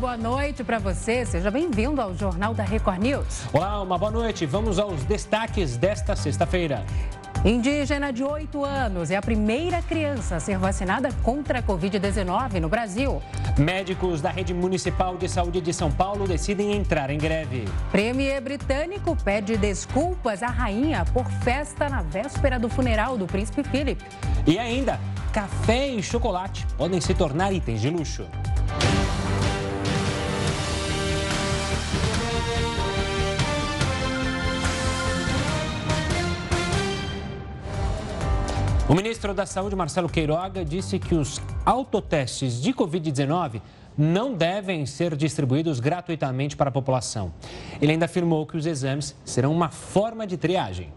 boa noite para você. Seja bem-vindo ao Jornal da Record News. Olá, uma boa noite. Vamos aos destaques desta sexta-feira. Indígena de 8 anos é a primeira criança a ser vacinada contra a Covid-19 no Brasil. Médicos da Rede Municipal de Saúde de São Paulo decidem entrar em greve. Premier britânico pede desculpas à rainha por festa na véspera do funeral do príncipe Philip. E ainda, café e chocolate podem se tornar itens de luxo. O ministro da Saúde, Marcelo Queiroga, disse que os autotestes de Covid-19 não devem ser distribuídos gratuitamente para a população. Ele ainda afirmou que os exames serão uma forma de triagem.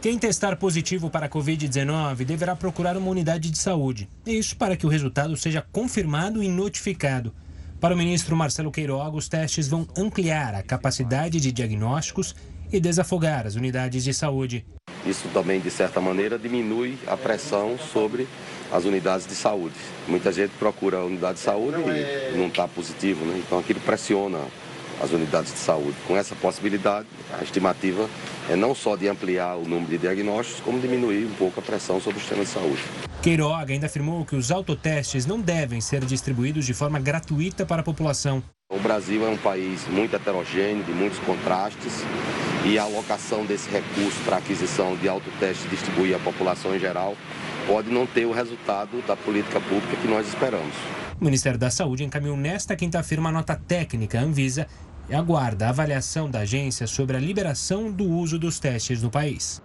Quem testar positivo para a Covid-19 deverá procurar uma unidade de saúde. Isso para que o resultado seja confirmado e notificado. Para o ministro Marcelo Queiroga, os testes vão ampliar a capacidade de diagnósticos e desafogar as unidades de saúde. Isso também, de certa maneira, diminui a pressão sobre as unidades de saúde. Muita gente procura a unidade de saúde e não está positivo, né? então aquilo pressiona as unidades de saúde. Com essa possibilidade, a estimativa é não só de ampliar o número de diagnósticos, como diminuir um pouco a pressão sobre o sistema de saúde. Queiroga ainda afirmou que os autotestes não devem ser distribuídos de forma gratuita para a população. O Brasil é um país muito heterogêneo, de muitos contrastes, e a alocação desse recurso para aquisição de autoteste e distribuir à população em geral pode não ter o resultado da política pública que nós esperamos. O Ministério da Saúde encaminhou nesta quinta-feira uma nota técnica à Anvisa e aguarda a avaliação da agência sobre a liberação do uso dos testes no país.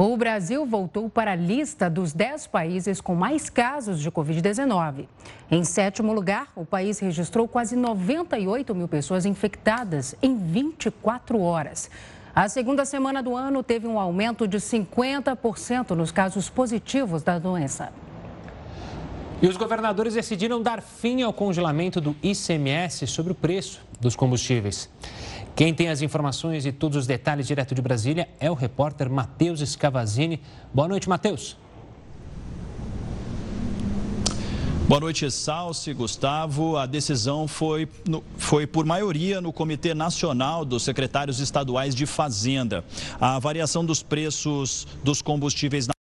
O Brasil voltou para a lista dos 10 países com mais casos de Covid-19. Em sétimo lugar, o país registrou quase 98 mil pessoas infectadas em 24 horas. A segunda semana do ano teve um aumento de 50% nos casos positivos da doença. E os governadores decidiram dar fim ao congelamento do ICMS sobre o preço dos combustíveis. Quem tem as informações e todos os detalhes direto de Brasília é o repórter Matheus Scavazini. Boa noite, Matheus. Boa noite, Salsi, Gustavo. A decisão foi, foi por maioria no Comitê Nacional dos Secretários Estaduais de Fazenda. A variação dos preços dos combustíveis na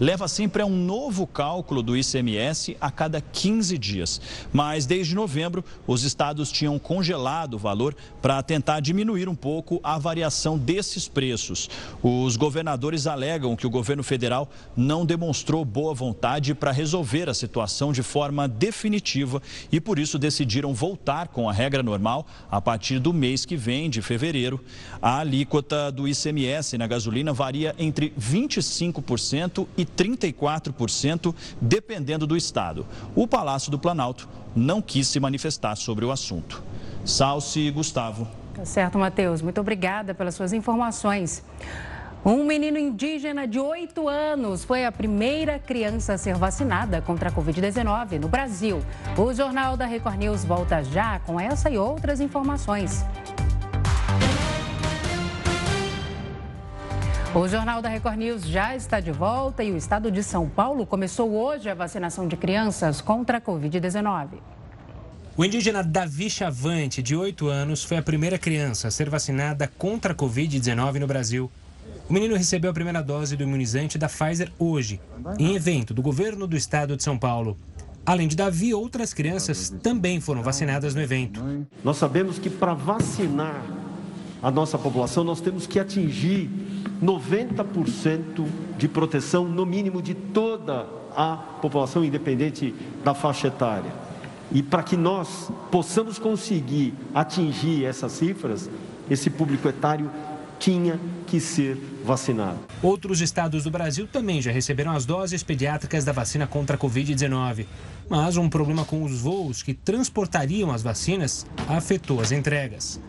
leva sempre a um novo cálculo do ICMS a cada 15 dias. Mas desde novembro, os estados tinham congelado o valor para tentar diminuir um pouco a variação desses preços. Os governadores alegam que o governo federal não demonstrou boa vontade para resolver a situação de forma definitiva e por isso decidiram voltar com a regra normal a partir do mês que vem, de fevereiro. A alíquota do ICMS na gasolina varia entre 25% e 34%, dependendo do estado. O Palácio do Planalto não quis se manifestar sobre o assunto. Salce e Gustavo. Tá certo, Matheus. Muito obrigada pelas suas informações. Um menino indígena de 8 anos foi a primeira criança a ser vacinada contra a Covid-19 no Brasil. O Jornal da Record News volta já com essa e outras informações. O Jornal da Record News já está de volta e o estado de São Paulo começou hoje a vacinação de crianças contra a Covid-19. O indígena Davi Chavante, de 8 anos, foi a primeira criança a ser vacinada contra a Covid-19 no Brasil. O menino recebeu a primeira dose do imunizante da Pfizer hoje, em evento do governo do estado de São Paulo. Além de Davi, outras crianças também foram vacinadas no evento. Nós sabemos que para vacinar a nossa população, nós temos que atingir 90% de proteção, no mínimo, de toda a população, independente da faixa etária. E para que nós possamos conseguir atingir essas cifras, esse público etário tinha que ser vacinado. Outros estados do Brasil também já receberam as doses pediátricas da vacina contra a Covid-19. Mas um problema com os voos que transportariam as vacinas afetou as entregas.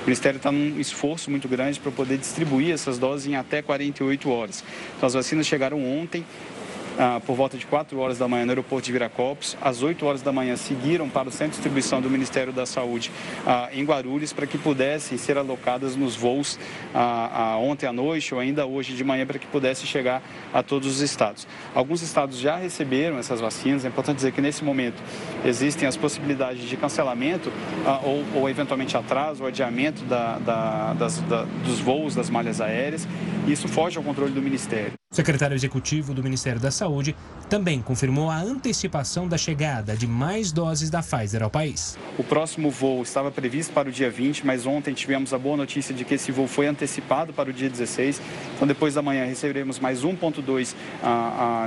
O Ministério está num esforço muito grande para poder distribuir essas doses em até 48 horas. Então, as vacinas chegaram ontem, ah, por volta de 4 horas da manhã no aeroporto de Viracopos. Às 8 horas da manhã seguiram para o centro de distribuição do Ministério da Saúde ah, em Guarulhos para que pudessem ser alocadas nos voos ah, ontem à noite ou ainda hoje de manhã para que pudesse chegar a todos os estados. Alguns estados já receberam essas vacinas. É importante dizer que nesse momento existem as possibilidades de cancelamento ou, ou, eventualmente atraso ou adiamento da, da, das, da, dos voos das malhas aéreas. Isso foge ao controle do Ministério. O secretário executivo do Ministério da Saúde também confirmou a antecipação da chegada de mais doses da Pfizer ao país. O próximo voo estava previsto para o dia 20, mas ontem tivemos a boa notícia de que esse voo foi antecipado para o dia 16. Então, depois da manhã, receberemos mais 1,2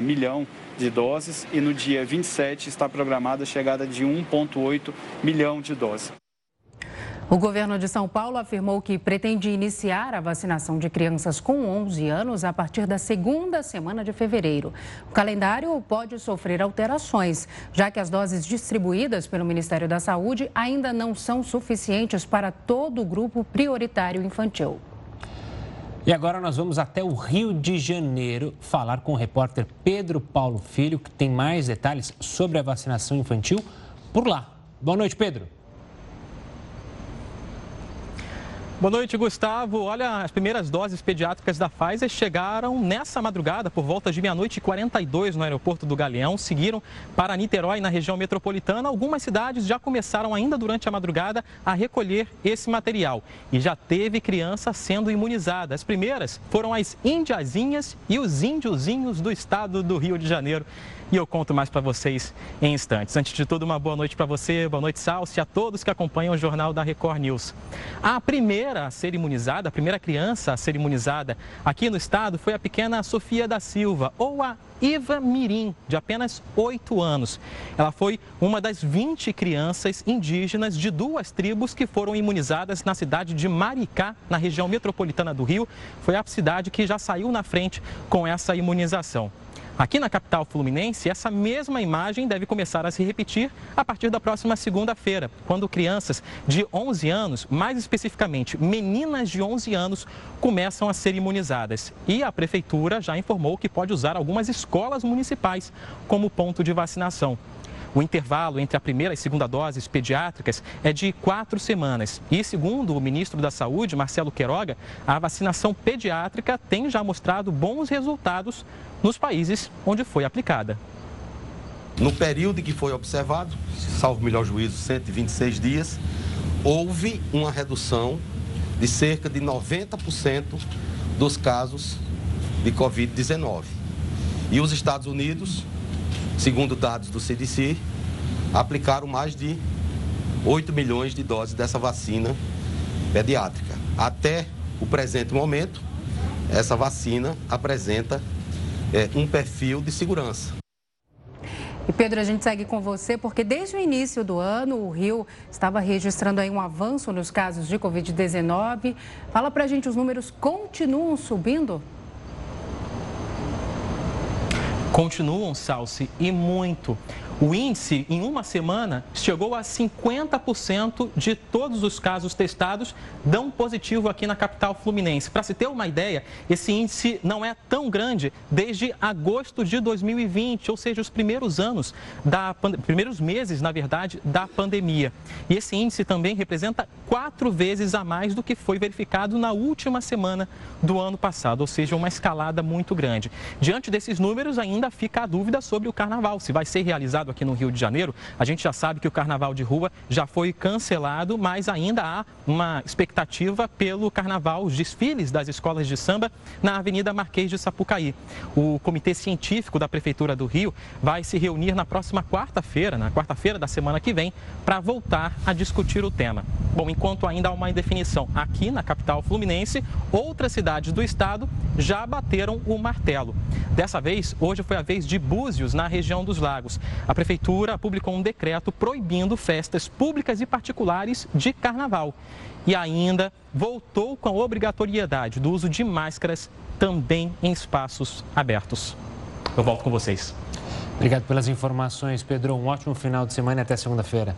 milhão de doses e no dia 27 está programada a chegada de 1,8 milhão de doses. O governo de São Paulo afirmou que pretende iniciar a vacinação de crianças com 11 anos a partir da segunda semana de fevereiro. O calendário pode sofrer alterações, já que as doses distribuídas pelo Ministério da Saúde ainda não são suficientes para todo o grupo prioritário infantil. E agora nós vamos até o Rio de Janeiro falar com o repórter Pedro Paulo Filho, que tem mais detalhes sobre a vacinação infantil por lá. Boa noite, Pedro. Boa noite, Gustavo. Olha, as primeiras doses pediátricas da Pfizer chegaram nessa madrugada, por volta de meia-noite e 42 no aeroporto do Galeão. Seguiram para Niterói, na região metropolitana. Algumas cidades já começaram ainda durante a madrugada a recolher esse material. E já teve criança sendo imunizada. As primeiras foram as indiazinhas e os índiozinhos do estado do Rio de Janeiro e eu conto mais para vocês em instantes. Antes de tudo, uma boa noite para você, boa noite, Salsi, a todos que acompanham o Jornal da Record News. A primeira a ser imunizada, a primeira criança a ser imunizada aqui no estado foi a pequena Sofia da Silva, ou a Iva Mirim, de apenas 8 anos. Ela foi uma das 20 crianças indígenas de duas tribos que foram imunizadas na cidade de Maricá, na região metropolitana do Rio. Foi a cidade que já saiu na frente com essa imunização. Aqui na capital fluminense, essa mesma imagem deve começar a se repetir a partir da próxima segunda-feira, quando crianças de 11 anos, mais especificamente meninas de 11 anos, começam a ser imunizadas. E a prefeitura já informou que pode usar algumas escolas municipais como ponto de vacinação. O intervalo entre a primeira e segunda doses pediátricas é de quatro semanas. E, segundo o ministro da Saúde, Marcelo Queiroga, a vacinação pediátrica tem já mostrado bons resultados nos países onde foi aplicada. No período que foi observado, salvo melhor juízo, 126 dias, houve uma redução de cerca de 90% dos casos de Covid-19. E os Estados Unidos Segundo dados do CDC, aplicaram mais de 8 milhões de doses dessa vacina pediátrica. Até o presente momento, essa vacina apresenta é, um perfil de segurança. E Pedro, a gente segue com você porque desde o início do ano o Rio estava registrando aí um avanço nos casos de Covid-19. Fala pra gente, os números continuam subindo? Continuam, Salsi, e muito. O índice, em uma semana, chegou a 50% de todos os casos testados dão positivo aqui na capital fluminense. Para se ter uma ideia, esse índice não é tão grande desde agosto de 2020, ou seja, os primeiros anos, da, primeiros meses, na verdade, da pandemia. E esse índice também representa quatro vezes a mais do que foi verificado na última semana do ano passado, ou seja, uma escalada muito grande. Diante desses números, ainda fica a dúvida sobre o carnaval, se vai ser realizado aqui no Rio de Janeiro. A gente já sabe que o carnaval de rua já foi cancelado, mas ainda há uma expectativa pelo carnaval, os desfiles das escolas de samba na Avenida Marquês de Sapucaí. O Comitê Científico da Prefeitura do Rio vai se reunir na próxima quarta-feira, na quarta-feira da semana que vem, para voltar a discutir o tema. Bom, enquanto ainda há uma indefinição aqui na capital fluminense, outras cidades do estado já bateram o martelo. Dessa vez, hoje foi a vez de Búzios, na região dos Lagos. A Prefeitura publicou um decreto proibindo festas públicas e particulares de carnaval. E ainda voltou com a obrigatoriedade do uso de máscaras também em espaços abertos. Eu volto com vocês. Obrigado pelas informações, Pedro. Um ótimo final de semana e até segunda-feira.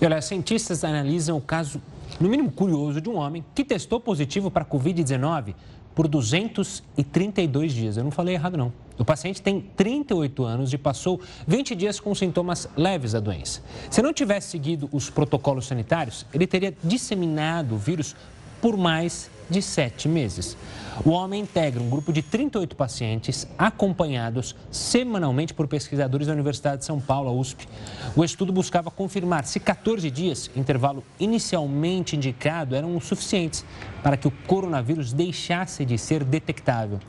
E olha, cientistas analisam o caso, no mínimo curioso, de um homem que testou positivo para a Covid-19 por 232 dias. Eu não falei errado, não. O paciente tem 38 anos e passou 20 dias com sintomas leves da doença. Se não tivesse seguido os protocolos sanitários, ele teria disseminado o vírus por mais de sete meses. O homem integra um grupo de 38 pacientes acompanhados semanalmente por pesquisadores da Universidade de São Paulo, a USP. O estudo buscava confirmar se 14 dias, intervalo inicialmente indicado, eram suficientes para que o coronavírus deixasse de ser detectável.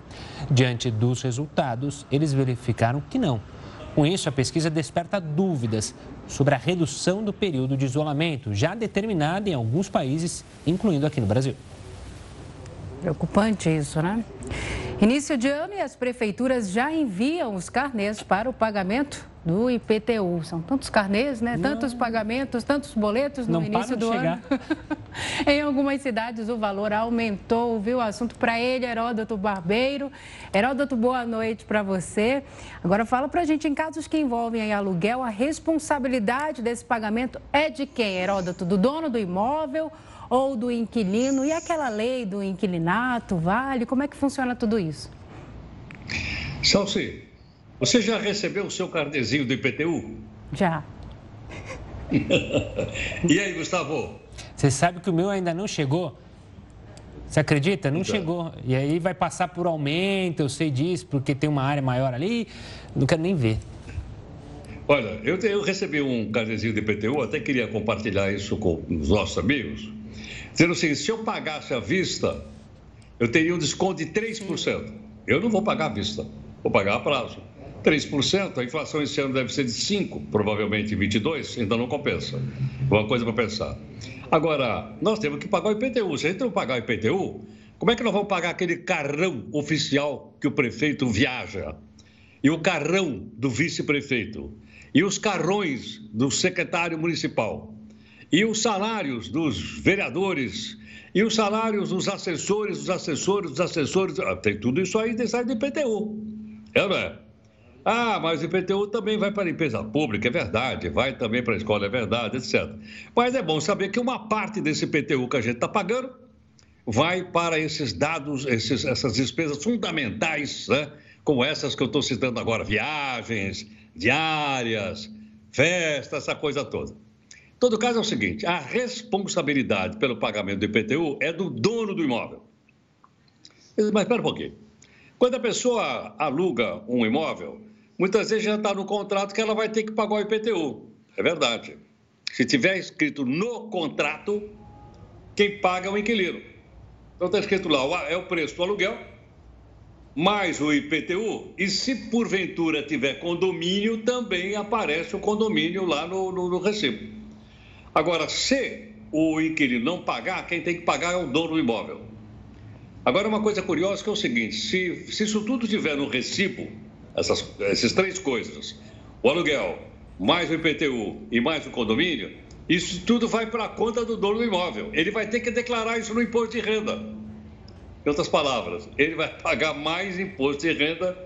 Diante dos resultados, eles verificaram que não. Com isso, a pesquisa desperta dúvidas sobre a redução do período de isolamento, já determinada em alguns países, incluindo aqui no Brasil. Preocupante isso, né? Início de ano e as prefeituras já enviam os carnês para o pagamento do IPTU. São tantos carnês, né? Não. Tantos pagamentos, tantos boletos no Não início do ano. em algumas cidades o valor aumentou, viu? O assunto para ele, Heródoto Barbeiro. Heródoto, boa noite para você. Agora fala para a gente, em casos que envolvem aluguel, a responsabilidade desse pagamento é de quem, Heródoto? Do dono do imóvel ou do inquilino? E aquela lei do inquilinato, vale? Como é que funciona tudo isso? Salsi, você já recebeu o seu carnezinho do IPTU? Já. e aí, Gustavo? Você sabe que o meu ainda não chegou? Você acredita? Não então. chegou. E aí vai passar por aumento, eu sei disso, porque tem uma área maior ali, não quero nem ver. Olha, eu, eu recebi um carnezinho de IPTU, até queria compartilhar isso com os nossos amigos dizendo assim: se eu pagasse à vista, eu teria um desconto de 3%. Eu não vou pagar à vista, vou pagar a prazo. 3%, a inflação esse ano deve ser de 5%, provavelmente 22%, então não compensa. Uma coisa para pensar. Agora, nós temos que pagar o IPTU. Se a gente não pagar o IPTU, como é que nós vamos pagar aquele carrão oficial que o prefeito viaja? E o carrão do vice-prefeito? E os carrões do secretário municipal? E os salários dos vereadores, e os salários dos assessores, dos assessores, dos assessores. Ah, tem tudo isso aí sai do IPTU. É, não é? Ah, mas o IPTU também vai para a empresa pública, é verdade, vai também para a escola, é verdade, etc. Mas é bom saber que uma parte desse IPTU que a gente está pagando vai para esses dados, esses, essas despesas fundamentais, né? como essas que eu estou citando agora, viagens, diárias, festas, essa coisa toda. Todo caso é o seguinte: a responsabilidade pelo pagamento do IPTU é do dono do imóvel. Mas espera um pouquinho. Quando a pessoa aluga um imóvel, muitas vezes já está no contrato que ela vai ter que pagar o IPTU. É verdade. Se tiver escrito no contrato, quem paga é o inquilino. Então está escrito lá, é o preço do aluguel, mais o IPTU. E se porventura tiver condomínio, também aparece o condomínio lá no, no, no recibo. Agora, se o inquilino não pagar, quem tem que pagar é o dono do imóvel. Agora, uma coisa curiosa que é o seguinte: se, se isso tudo tiver no recibo, essas, essas três coisas, o aluguel, mais o IPTU e mais o condomínio, isso tudo vai para a conta do dono do imóvel. Ele vai ter que declarar isso no imposto de renda. Em outras palavras, ele vai pagar mais imposto de renda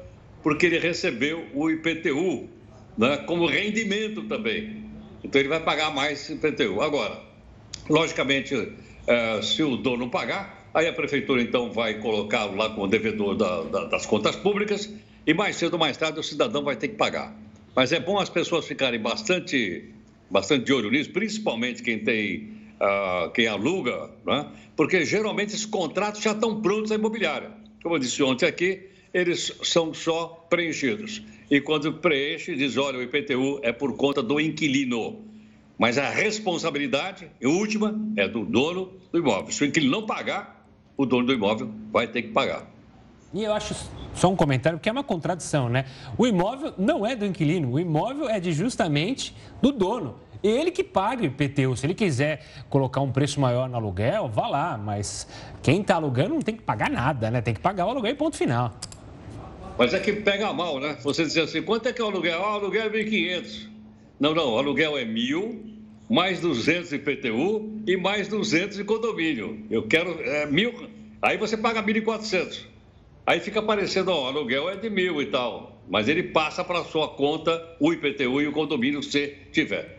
porque ele recebeu o IPTU né, como rendimento também. Então ele vai pagar mais IPTU. Agora, logicamente, é, se o dono pagar, aí a prefeitura então vai colocá-lo lá como devedor da, da, das contas públicas e mais cedo ou mais tarde o cidadão vai ter que pagar. Mas é bom as pessoas ficarem bastante, bastante de olho nisso, principalmente quem tem, uh, quem aluga, né? porque geralmente esses contratos já estão prontos à imobiliária. Como eu disse ontem aqui, eles são só preenchidos. E quando preenche, diz: olha, o IPTU é por conta do inquilino. Mas a responsabilidade, última, é do dono do imóvel. Se o inquilino não pagar, o dono do imóvel vai ter que pagar. E eu acho só um comentário, porque é uma contradição, né? O imóvel não é do inquilino, o imóvel é de justamente do dono. Ele que paga o IPTU. Se ele quiser colocar um preço maior no aluguel, vá lá. Mas quem está alugando não tem que pagar nada, né? Tem que pagar o aluguel e ponto final. Mas é que pega mal, né? Você dizer assim, quanto é que é o aluguel? Ah, o aluguel é 1.500. Não, não, o aluguel é 1.000, mais 200 de IPTU e mais 200 de condomínio. Eu quero é, mil, aí você paga 1.400. Aí fica parecendo, ó, o aluguel é de mil e tal, mas ele passa para a sua conta o IPTU e o condomínio se tiver.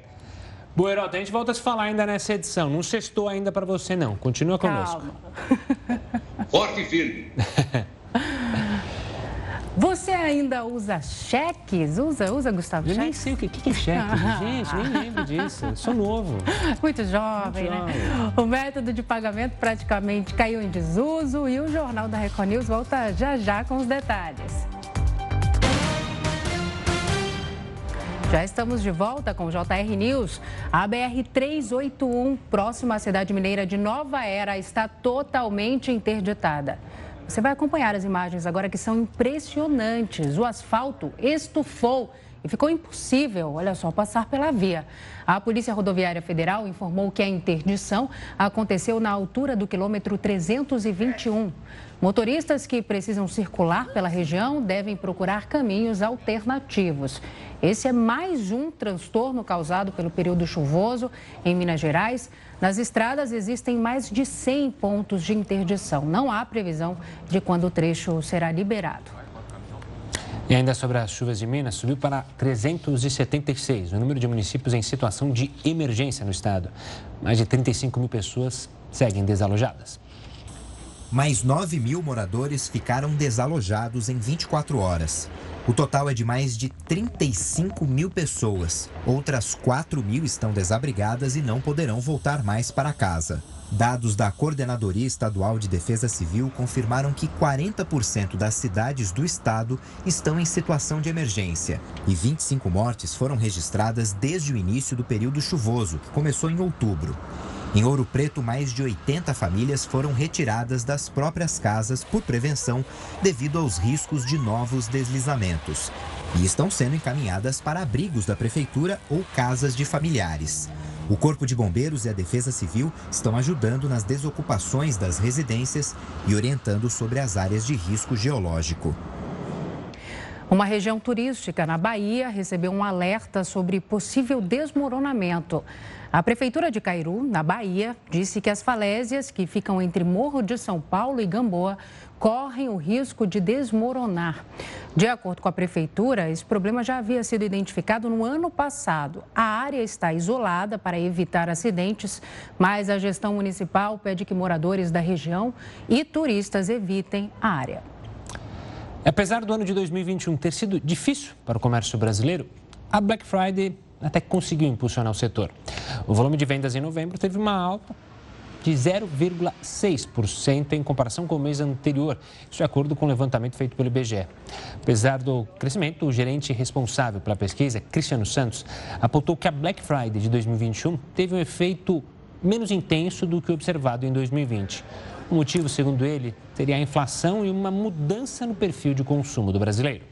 Boa, Heraldo, a gente volta a se falar ainda nessa edição. Não sextou ainda para você, não. Continua conosco. Calma. Forte e firme. Você ainda usa cheques? Usa, usa, Gustavo? Eu cheques? nem sei o que, que, é cheque. Gente, nem lembro disso. Eu sou novo. Muito jovem, Muito né? jovem. O método de pagamento praticamente caiu em desuso e o Jornal da Record News volta já já com os detalhes. Já estamos de volta com o JR News. A BR-381, próxima à cidade mineira de Nova Era, está totalmente interditada. Você vai acompanhar as imagens agora que são impressionantes. O asfalto estufou e ficou impossível, olha só, passar pela via. A Polícia Rodoviária Federal informou que a interdição aconteceu na altura do quilômetro 321. Motoristas que precisam circular pela região devem procurar caminhos alternativos. Esse é mais um transtorno causado pelo período chuvoso em Minas Gerais. Nas estradas existem mais de 100 pontos de interdição. Não há previsão de quando o trecho será liberado. E ainda sobre as chuvas de Minas, subiu para 376 o número de municípios em situação de emergência no estado. Mais de 35 mil pessoas seguem desalojadas. Mais 9 mil moradores ficaram desalojados em 24 horas. O total é de mais de 35 mil pessoas. Outras 4 mil estão desabrigadas e não poderão voltar mais para casa. Dados da Coordenadoria Estadual de Defesa Civil confirmaram que 40% das cidades do estado estão em situação de emergência e 25 mortes foram registradas desde o início do período chuvoso, que começou em outubro. Em Ouro Preto, mais de 80 famílias foram retiradas das próprias casas por prevenção devido aos riscos de novos deslizamentos e estão sendo encaminhadas para abrigos da prefeitura ou casas de familiares. O Corpo de Bombeiros e a Defesa Civil estão ajudando nas desocupações das residências e orientando sobre as áreas de risco geológico. Uma região turística na Bahia recebeu um alerta sobre possível desmoronamento. A Prefeitura de Cairu, na Bahia, disse que as falésias que ficam entre Morro de São Paulo e Gamboa correm o risco de desmoronar. De acordo com a Prefeitura, esse problema já havia sido identificado no ano passado. A área está isolada para evitar acidentes, mas a gestão municipal pede que moradores da região e turistas evitem a área. Apesar do ano de 2021 ter sido difícil para o comércio brasileiro, a Black Friday até conseguiu impulsionar o setor. O volume de vendas em novembro teve uma alta de 0,6% em comparação com o mês anterior, isso de acordo com o levantamento feito pelo IBGE. Apesar do crescimento, o gerente responsável pela pesquisa, Cristiano Santos, apontou que a Black Friday de 2021 teve um efeito menos intenso do que observado em 2020. O motivo, segundo ele, seria a inflação e uma mudança no perfil de consumo do brasileiro.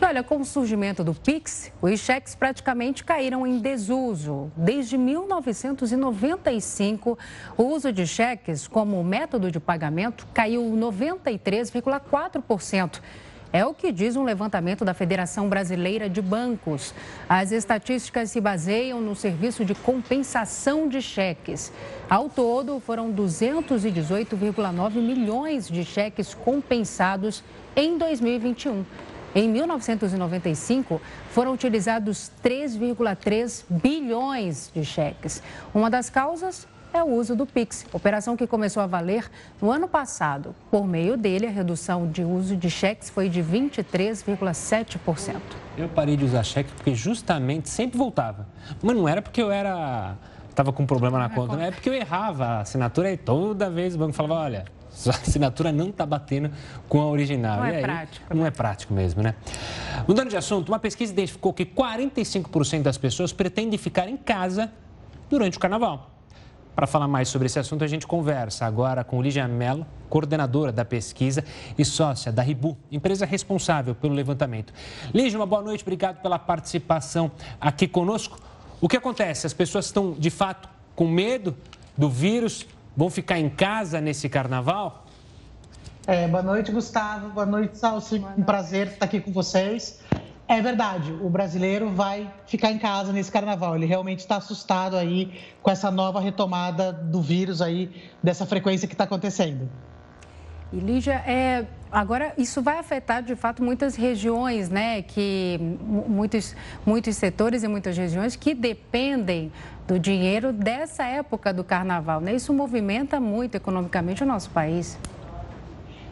E olha, com o surgimento do Pix, os cheques praticamente caíram em desuso. Desde 1995, o uso de cheques como método de pagamento caiu 93,4%. É o que diz um levantamento da Federação Brasileira de Bancos. As estatísticas se baseiam no serviço de compensação de cheques. Ao todo, foram 218,9 milhões de cheques compensados em 2021. Em 1995, foram utilizados 3,3 bilhões de cheques. Uma das causas é o uso do Pix, operação que começou a valer no ano passado. Por meio dele, a redução de uso de cheques foi de 23,7%. Eu parei de usar cheque porque justamente sempre voltava. Mas não era porque eu era estava com problema na conta, não é porque eu errava a assinatura e toda vez o banco falava, olha, sua assinatura não está batendo com a original. Não é aí, prático, Não é prático mesmo, né? Mudando de assunto, uma pesquisa identificou que 45% das pessoas pretendem ficar em casa durante o carnaval. Para falar mais sobre esse assunto, a gente conversa agora com Lígia Mello, coordenadora da pesquisa e sócia da Ribu, empresa responsável pelo levantamento. Lígia, uma boa noite, obrigado pela participação aqui conosco. O que acontece? As pessoas estão, de fato, com medo do vírus, vão ficar em casa nesse carnaval? É, boa noite, Gustavo. Boa noite, Salsi. Um prazer estar aqui com vocês. É verdade, o brasileiro vai ficar em casa nesse carnaval. Ele realmente está assustado aí com essa nova retomada do vírus aí, dessa frequência que está acontecendo. E Lígia, é, Agora, isso vai afetar, de fato, muitas regiões, né? Que muitos, muitos setores e muitas regiões que dependem do dinheiro dessa época do carnaval, né? Isso movimenta muito economicamente o nosso país.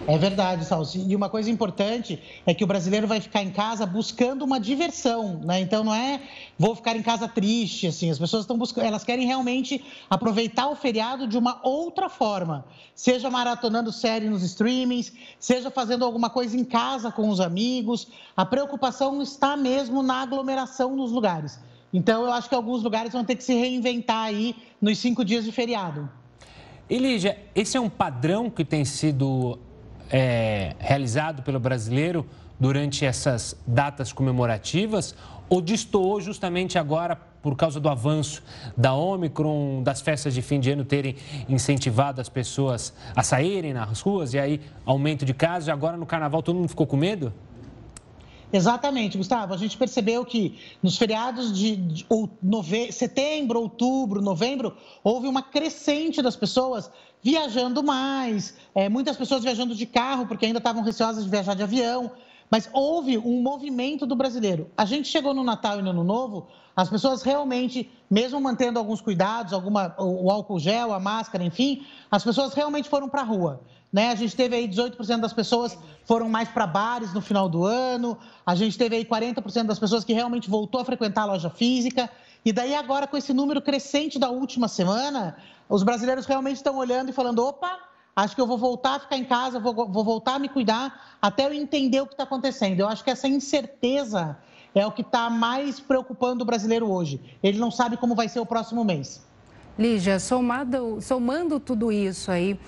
É verdade, Salsi. E uma coisa importante é que o brasileiro vai ficar em casa buscando uma diversão, né? Então não é vou ficar em casa triste, assim. As pessoas estão buscando, elas querem realmente aproveitar o feriado de uma outra forma. Seja maratonando série nos streamings, seja fazendo alguma coisa em casa com os amigos. A preocupação está mesmo na aglomeração nos lugares. Então eu acho que alguns lugares vão ter que se reinventar aí nos cinco dias de feriado. Elígia, esse é um padrão que tem sido é, realizado pelo brasileiro durante essas datas comemorativas ou destoou justamente agora por causa do avanço da Omicron, das festas de fim de ano terem incentivado as pessoas a saírem nas ruas e aí aumento de casos e agora no carnaval todo mundo ficou com medo? Exatamente, Gustavo. A gente percebeu que nos feriados de, de nove... setembro, outubro, novembro, houve uma crescente das pessoas viajando mais, é, muitas pessoas viajando de carro, porque ainda estavam receosas de viajar de avião. Mas houve um movimento do brasileiro. A gente chegou no Natal e no Ano Novo, as pessoas realmente, mesmo mantendo alguns cuidados, alguma, o álcool gel, a máscara, enfim, as pessoas realmente foram para a rua. Né? A gente teve aí 18% das pessoas foram mais para bares no final do ano, a gente teve aí 40% das pessoas que realmente voltou a frequentar a loja física. E daí agora, com esse número crescente da última semana, os brasileiros realmente estão olhando e falando: opa, acho que eu vou voltar a ficar em casa, vou, vou voltar a me cuidar até eu entender o que está acontecendo. Eu acho que essa incerteza é o que está mais preocupando o brasileiro hoje. Ele não sabe como vai ser o próximo mês. Lígia, somado, somando tudo isso aí,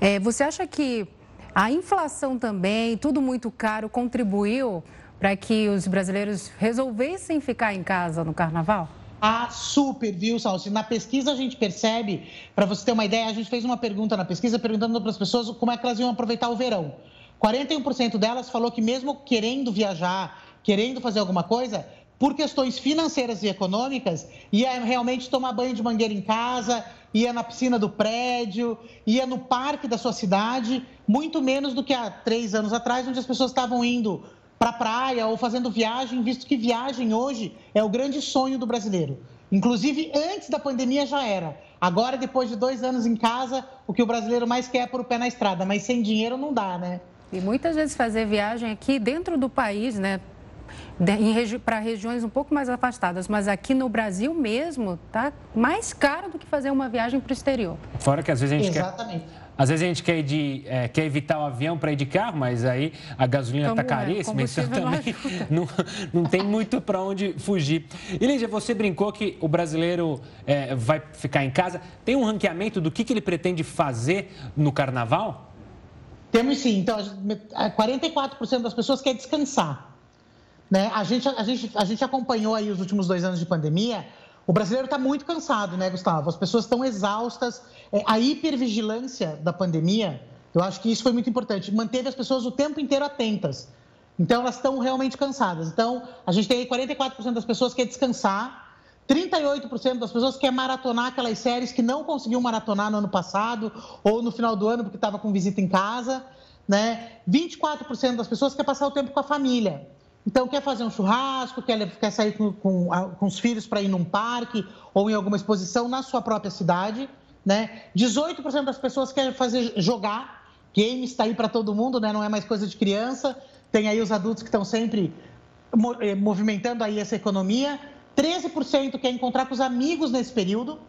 é, você acha que a inflação também, tudo muito caro, contribuiu para que os brasileiros resolvessem ficar em casa no carnaval? Ah, super, viu, Salsi? Na pesquisa a gente percebe, para você ter uma ideia, a gente fez uma pergunta na pesquisa perguntando para as pessoas como é que elas iam aproveitar o verão. 41% delas falou que mesmo querendo viajar, querendo fazer alguma coisa, por questões financeiras e econômicas, ia realmente tomar banho de mangueira em casa, ia na piscina do prédio, ia no parque da sua cidade, muito menos do que há três anos atrás, onde as pessoas estavam indo para a praia ou fazendo viagem, visto que viagem hoje é o grande sonho do brasileiro. Inclusive, antes da pandemia já era. Agora, depois de dois anos em casa, o que o brasileiro mais quer é pôr o pé na estrada, mas sem dinheiro não dá, né? E muitas vezes fazer viagem aqui dentro do país, né? Regi para regiões um pouco mais afastadas, mas aqui no Brasil mesmo tá mais caro do que fazer uma viagem para o exterior. Fora que às vezes a gente Exatamente. quer às vezes a gente quer, de, é, quer evitar o avião para ir de carro, mas aí a gasolina está é? caríssima, então também não, não tem muito para onde fugir. E Lígia, você brincou que o brasileiro é, vai ficar em casa. Tem um ranqueamento do que, que ele pretende fazer no carnaval? Temos sim. Então, 44% das pessoas quer descansar. Né? A, gente, a, gente, a gente acompanhou aí os últimos dois anos de pandemia. O brasileiro está muito cansado, né, Gustavo? As pessoas estão exaustas. É, a hipervigilância da pandemia, eu acho que isso foi muito importante. Manteve as pessoas o tempo inteiro atentas. Então, elas estão realmente cansadas. Então, a gente tem aí 44% das pessoas que quer descansar, 38% das pessoas quer maratonar aquelas séries que não conseguiu maratonar no ano passado ou no final do ano porque estava com visita em casa. Né? 24% das pessoas quer passar o tempo com a família. Então, quer fazer um churrasco, quer, quer sair com, com, com os filhos para ir num parque ou em alguma exposição na sua própria cidade. Né? 18% das pessoas querem fazer jogar. Games está aí para todo mundo, né? não é mais coisa de criança. Tem aí os adultos que estão sempre eh, movimentando aí essa economia. 13% quer encontrar com os amigos nesse período.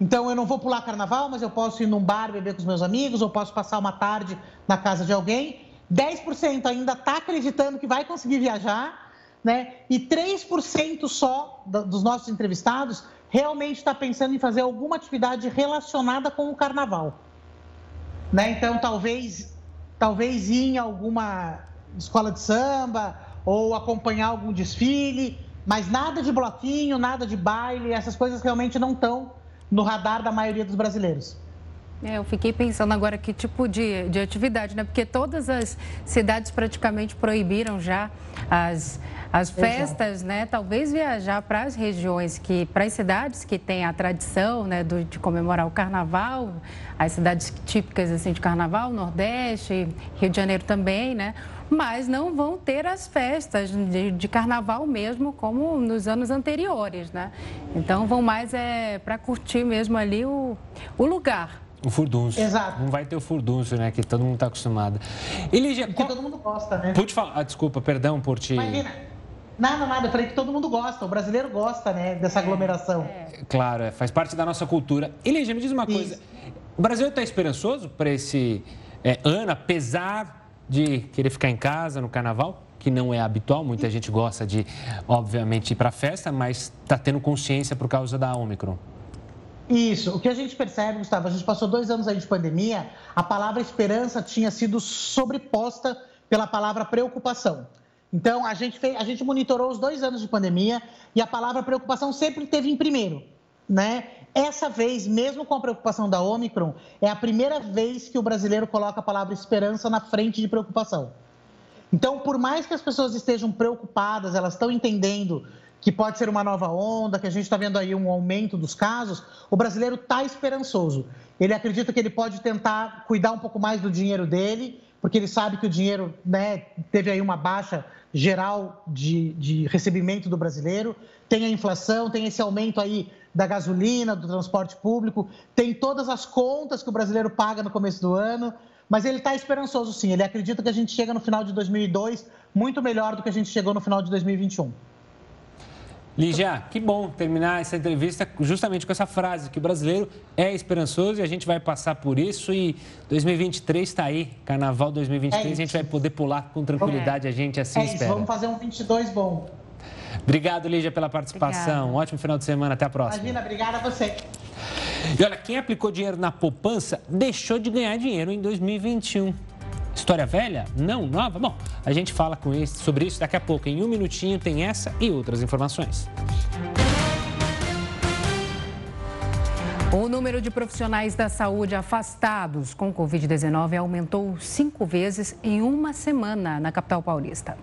Então, eu não vou pular carnaval, mas eu posso ir num bar beber com os meus amigos, ou posso passar uma tarde na casa de alguém. 10% ainda está acreditando que vai conseguir viajar, né? E 3% só dos nossos entrevistados realmente está pensando em fazer alguma atividade relacionada com o carnaval. Né? Então, talvez, talvez ir em alguma escola de samba ou acompanhar algum desfile, mas nada de bloquinho, nada de baile, essas coisas realmente não estão no radar da maioria dos brasileiros. É, eu fiquei pensando agora que tipo de, de atividade, né? Porque todas as cidades praticamente proibiram já as, as festas, Exato. né? Talvez viajar para as regiões que, para as cidades que têm a tradição, né, do, de comemorar o carnaval, as cidades típicas assim de carnaval, Nordeste, Rio de Janeiro também, né? Mas não vão ter as festas de, de carnaval mesmo como nos anos anteriores, né? Então vão mais é para curtir mesmo ali o, o lugar. O furdúncio. Exato. Não vai ter o furdúncio, né? Que todo mundo está acostumado. Eligia, Porque qual... todo mundo gosta, né? Pude falar. Ah, desculpa, perdão por te. Imagina. Nada, nada. Eu falei que todo mundo gosta. O brasileiro gosta, né? Dessa aglomeração. É, claro, é, faz parte da nossa cultura. Eligia, me diz uma Isso. coisa. O Brasil está esperançoso para esse é, ano, apesar de querer ficar em casa no carnaval? que não é habitual, muita gente gosta de, obviamente, ir para a festa, mas está tendo consciência por causa da Omicron. Isso. O que a gente percebe, Gustavo, a gente passou dois anos aí de pandemia, a palavra esperança tinha sido sobreposta pela palavra preocupação. Então, a gente, fez, a gente monitorou os dois anos de pandemia e a palavra preocupação sempre teve em primeiro, né? Essa vez, mesmo com a preocupação da Omicron, é a primeira vez que o brasileiro coloca a palavra esperança na frente de preocupação. Então, por mais que as pessoas estejam preocupadas, elas estão entendendo que pode ser uma nova onda, que a gente está vendo aí um aumento dos casos, o brasileiro está esperançoso. Ele acredita que ele pode tentar cuidar um pouco mais do dinheiro dele, porque ele sabe que o dinheiro né, teve aí uma baixa geral de, de recebimento do brasileiro, tem a inflação, tem esse aumento aí da gasolina, do transporte público, tem todas as contas que o brasileiro paga no começo do ano, mas ele está esperançoso sim, ele acredita que a gente chega no final de 2002 muito melhor do que a gente chegou no final de 2021. Lígia, que bom terminar essa entrevista justamente com essa frase, que o brasileiro é esperançoso e a gente vai passar por isso e 2023 está aí, Carnaval 2023, é a gente vai poder pular com tranquilidade, a gente assim é espera. Isso, vamos fazer um 22 bom. Obrigado, Lígia, pela participação. Obrigada. Um ótimo final de semana, até a próxima. Imagina, obrigada a você. E olha, quem aplicou dinheiro na poupança deixou de ganhar dinheiro em 2021. História velha? Não, nova? Bom, a gente fala com esse, sobre isso daqui a pouco. Em um minutinho tem essa e outras informações. O número de profissionais da saúde afastados com Covid-19 aumentou cinco vezes em uma semana na capital paulista.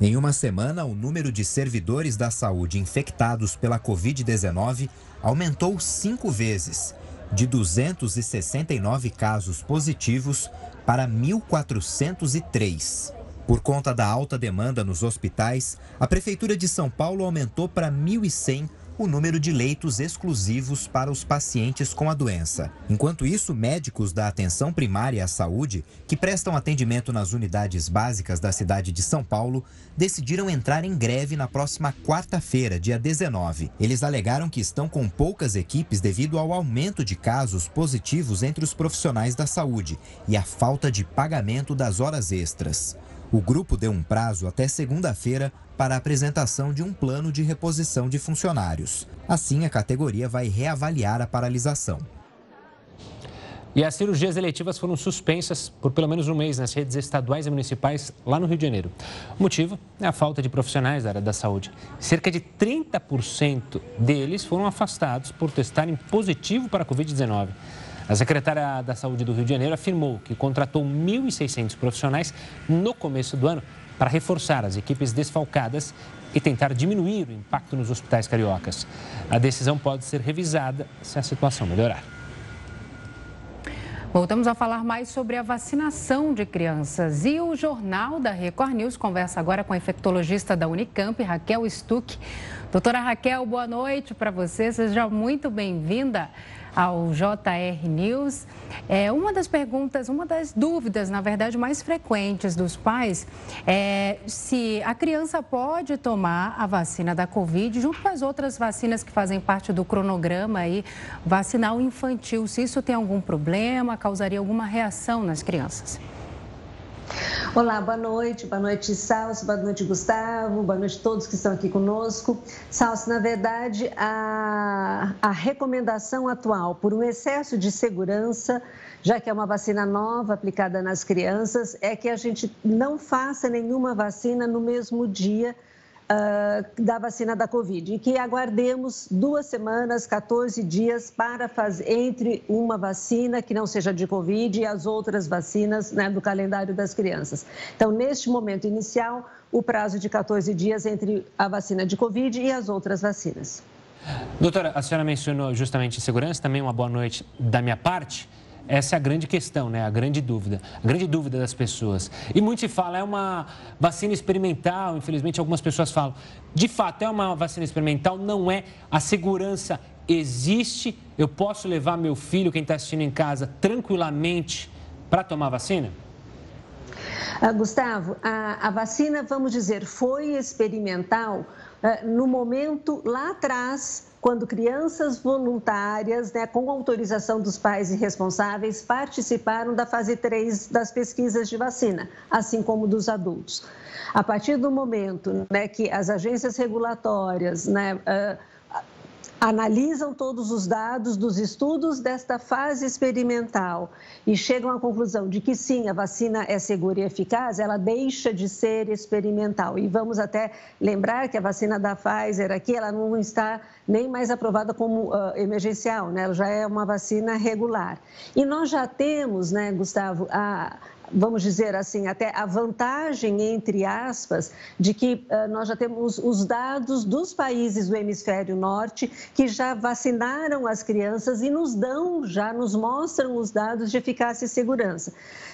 Em uma semana, o número de servidores da saúde infectados pela Covid-19 aumentou cinco vezes, de 269 casos positivos para 1.403. Por conta da alta demanda nos hospitais, a Prefeitura de São Paulo aumentou para 1.100 o número de leitos exclusivos para os pacientes com a doença. Enquanto isso, médicos da atenção primária à saúde, que prestam atendimento nas unidades básicas da cidade de São Paulo, decidiram entrar em greve na próxima quarta-feira, dia 19. Eles alegaram que estão com poucas equipes devido ao aumento de casos positivos entre os profissionais da saúde e a falta de pagamento das horas extras. O grupo deu um prazo até segunda-feira para a apresentação de um plano de reposição de funcionários. Assim, a categoria vai reavaliar a paralisação. E as cirurgias eletivas foram suspensas por pelo menos um mês nas redes estaduais e municipais lá no Rio de Janeiro. O motivo é a falta de profissionais da área da saúde. Cerca de 30% deles foram afastados por testarem positivo para a Covid-19. A secretária da Saúde do Rio de Janeiro afirmou que contratou 1.600 profissionais no começo do ano para reforçar as equipes desfalcadas e tentar diminuir o impacto nos hospitais cariocas. A decisão pode ser revisada se a situação melhorar. Voltamos a falar mais sobre a vacinação de crianças. E o Jornal da Record News conversa agora com a infectologista da Unicamp, Raquel Stuck. Doutora Raquel, boa noite para você. Seja muito bem-vinda ao JR News. É, uma das perguntas, uma das dúvidas, na verdade, mais frequentes dos pais é se a criança pode tomar a vacina da Covid junto com as outras vacinas que fazem parte do cronograma aí, vacinal infantil. Se isso tem algum problema, causaria alguma reação nas crianças. Olá, boa noite, boa noite Salso, boa noite Gustavo, boa noite a todos que estão aqui conosco. Salso, na verdade, a, a recomendação atual por um excesso de segurança, já que é uma vacina nova aplicada nas crianças, é que a gente não faça nenhuma vacina no mesmo dia uh, da vacina da Covid e que aguardemos duas semanas, 14 dias para fazer entre uma vacina que não seja de Covid e as outras vacinas né, do calendário das crianças. Então, neste momento inicial, o prazo de 14 dias entre a vacina de Covid e as outras vacinas. Doutora, a senhora mencionou justamente segurança, também uma boa noite da minha parte. Essa é a grande questão, né? A grande dúvida, a grande dúvida das pessoas. E muito se fala, é uma vacina experimental, infelizmente algumas pessoas falam. De fato, é uma vacina experimental, não é. A segurança existe. Eu posso levar meu filho, quem está assistindo em casa, tranquilamente para tomar vacina? Uh, Gustavo, a, a, vacina, vamos dizer, foi experimental no momento lá atrás quando crianças voluntárias, né, com autorização dos pais e responsáveis, participaram da fase 3 das pesquisas de vacina, assim como dos adultos. A partir do momento né, que as agências regulatórias né, uh, analisam todos os dados dos estudos desta fase experimental e chegam à conclusão de que sim, a vacina é segura e eficaz, ela deixa de ser experimental. E vamos até lembrar que a vacina da Pfizer aqui, ela não está nem mais aprovada como uh, emergencial, né? Ela já é uma vacina regular. E nós já temos, né, Gustavo, a, vamos dizer assim, até a vantagem, entre aspas, de que uh, nós já temos os dados dos países do hemisfério norte que já vacinaram as crianças e nos dão, já nos mostram os dados de eficácia e segurança.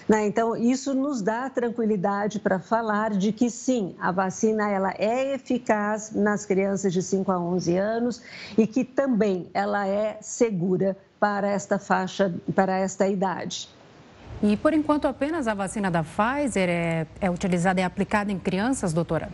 Né? Então, isso nos dá tranquilidade para falar de que sim, a vacina ela é eficaz nas crianças de 5 a 11 anos e que também ela é segura para esta faixa, para esta idade. E por enquanto apenas a vacina da Pfizer é, é utilizada e aplicada em crianças, doutora?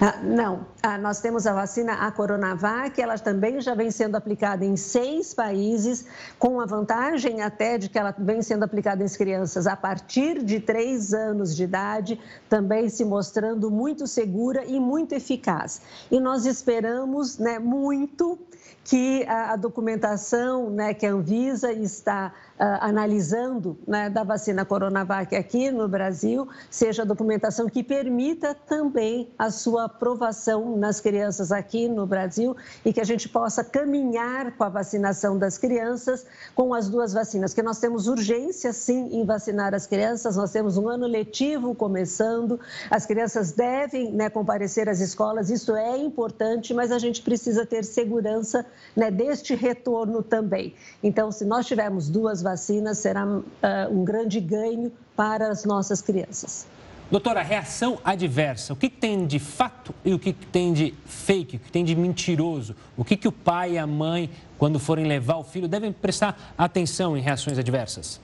Ah, não, ah, nós temos a vacina a Coronavac, ela também já vem sendo aplicada em seis países, com a vantagem até de que ela vem sendo aplicada em crianças a partir de três anos de idade, também se mostrando muito segura e muito eficaz. E nós esperamos né, muito que a, a documentação né, que a Anvisa está analisando né, da vacina Coronavac aqui no Brasil seja documentação que permita também a sua aprovação nas crianças aqui no Brasil e que a gente possa caminhar com a vacinação das crianças com as duas vacinas, que nós temos urgência sim em vacinar as crianças, nós temos um ano letivo começando, as crianças devem né, comparecer às escolas, isso é importante, mas a gente precisa ter segurança né, deste retorno também. Então, se nós tivermos duas vacinas, será uh, um grande ganho para as nossas crianças. Doutora, reação adversa, o que tem de fato e o que tem de fake, o que tem de mentiroso? O que, que o pai e a mãe, quando forem levar o filho, devem prestar atenção em reações adversas?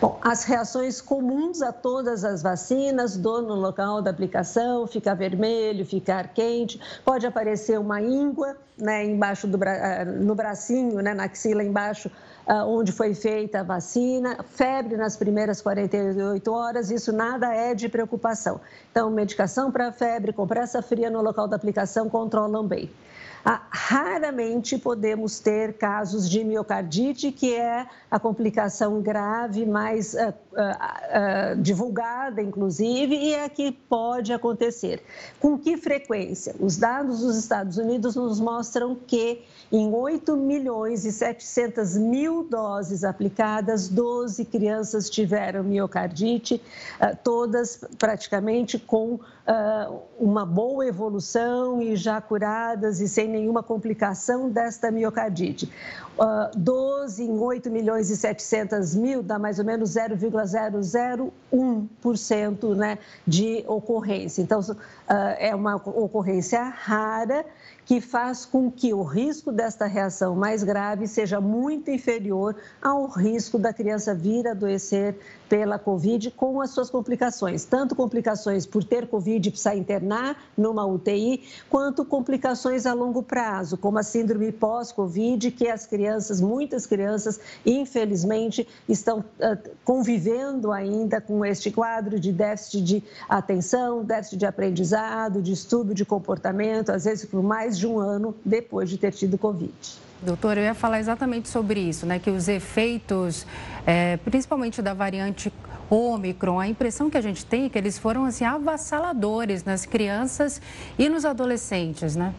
Bom, as reações comuns a todas as vacinas, dor no local da aplicação, ficar vermelho, ficar quente, pode aparecer uma íngua né, embaixo do, eh, no bracinho, né, na axila embaixo, ah, onde foi feita a vacina, febre nas primeiras 48 horas, isso nada é de preocupação. Então, medicação para febre, compressa fria no local da aplicação controlam bem. Ah, raramente podemos ter casos de miocardite, que é a complicação grave mais uh, uh, divulgada, inclusive, e é que pode acontecer. Com que frequência? Os dados dos Estados Unidos nos mostram que em 8 milhões e 700 mil doses aplicadas, 12 crianças tiveram miocardite, todas praticamente com uma boa evolução e já curadas e sem nenhuma complicação desta miocardite. 12 em 8 milhões e 700 mil dá mais ou menos 0,001% né, de ocorrência. Então, é uma ocorrência rara que faz com que o risco desta reação mais grave seja muito inferior ao risco da criança vir adoecer pela Covid com as suas complicações, tanto complicações por ter Covid e precisar internar numa UTI, quanto complicações a longo prazo, como a síndrome pós-Covid, que as crianças, muitas crianças, infelizmente, estão uh, convivendo ainda com este quadro de déficit de atenção, déficit de aprendizado, de estudo de comportamento, às vezes por mais mais de um ano depois de ter tido Covid. Doutor, eu ia falar exatamente sobre isso, né? Que os efeitos, é, principalmente da variante Ômicron, a impressão que a gente tem é que eles foram assim avassaladores nas crianças e nos adolescentes, né?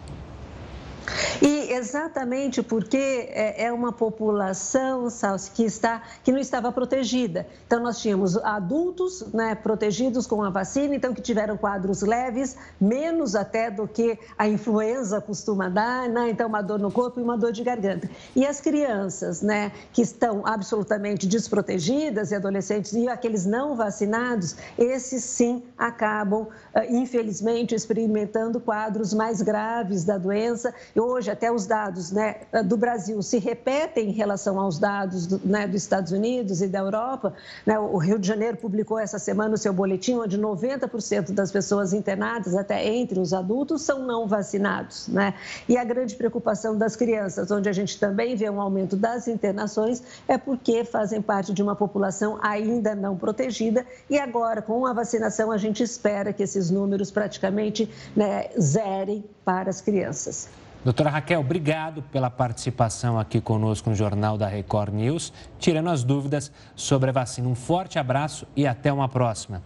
E exatamente porque é, é uma população, Salsi, que, está, que não estava protegida. Então, nós tínhamos adultos né, protegidos com a vacina, então que tiveram quadros leves, menos até do que a influenza costuma dar, né? então uma dor no corpo e uma dor de garganta. E as crianças, né, que estão absolutamente desprotegidas, e adolescentes e aqueles não vacinados, esses sim acabam, ah, infelizmente, experimentando quadros mais graves da doença hoje até os dados né, do Brasil se repetem em relação aos dados do, né, dos Estados Unidos e da Europa. Né, o Rio de Janeiro publicou essa semana o seu boletim, onde 90% das pessoas internadas, até entre os adultos, são não vacinados. Né? E a grande preocupação das crianças, onde a gente também vê um aumento das internações, é porque fazem parte de uma população ainda não protegida e agora, com a vacinação, a gente espera que esses números praticamente né, zerem para as crianças. Doutora Raquel, obrigado pela participação aqui conosco no Jornal da Record News, tirando as dúvidas sobre a vacina. Um forte abraço e até uma próxima.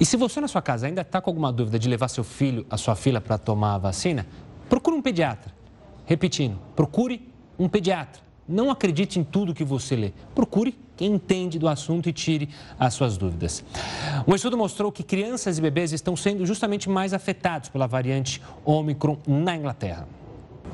E se você na sua casa ainda está com alguma dúvida de levar seu filho, a sua filha para tomar a vacina, procure um pediatra. Repetindo, procure um pediatra. Não acredite em tudo que você lê. Procure quem entende do assunto e tire as suas dúvidas. Um estudo mostrou que crianças e bebês estão sendo justamente mais afetados pela variante Omicron na Inglaterra.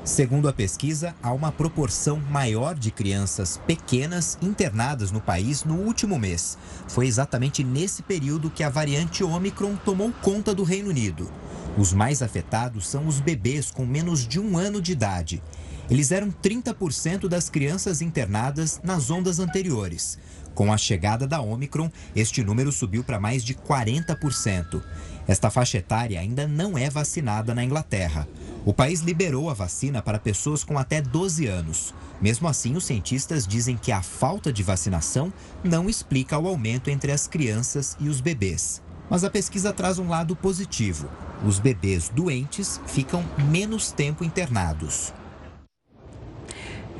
Segundo a pesquisa, há uma proporção maior de crianças pequenas internadas no país no último mês. Foi exatamente nesse período que a variante Omicron tomou conta do Reino Unido. Os mais afetados são os bebês com menos de um ano de idade. Eles eram 30% das crianças internadas nas ondas anteriores. Com a chegada da Omicron, este número subiu para mais de 40%. Esta faixa etária ainda não é vacinada na Inglaterra. O país liberou a vacina para pessoas com até 12 anos. Mesmo assim, os cientistas dizem que a falta de vacinação não explica o aumento entre as crianças e os bebês. Mas a pesquisa traz um lado positivo: os bebês doentes ficam menos tempo internados.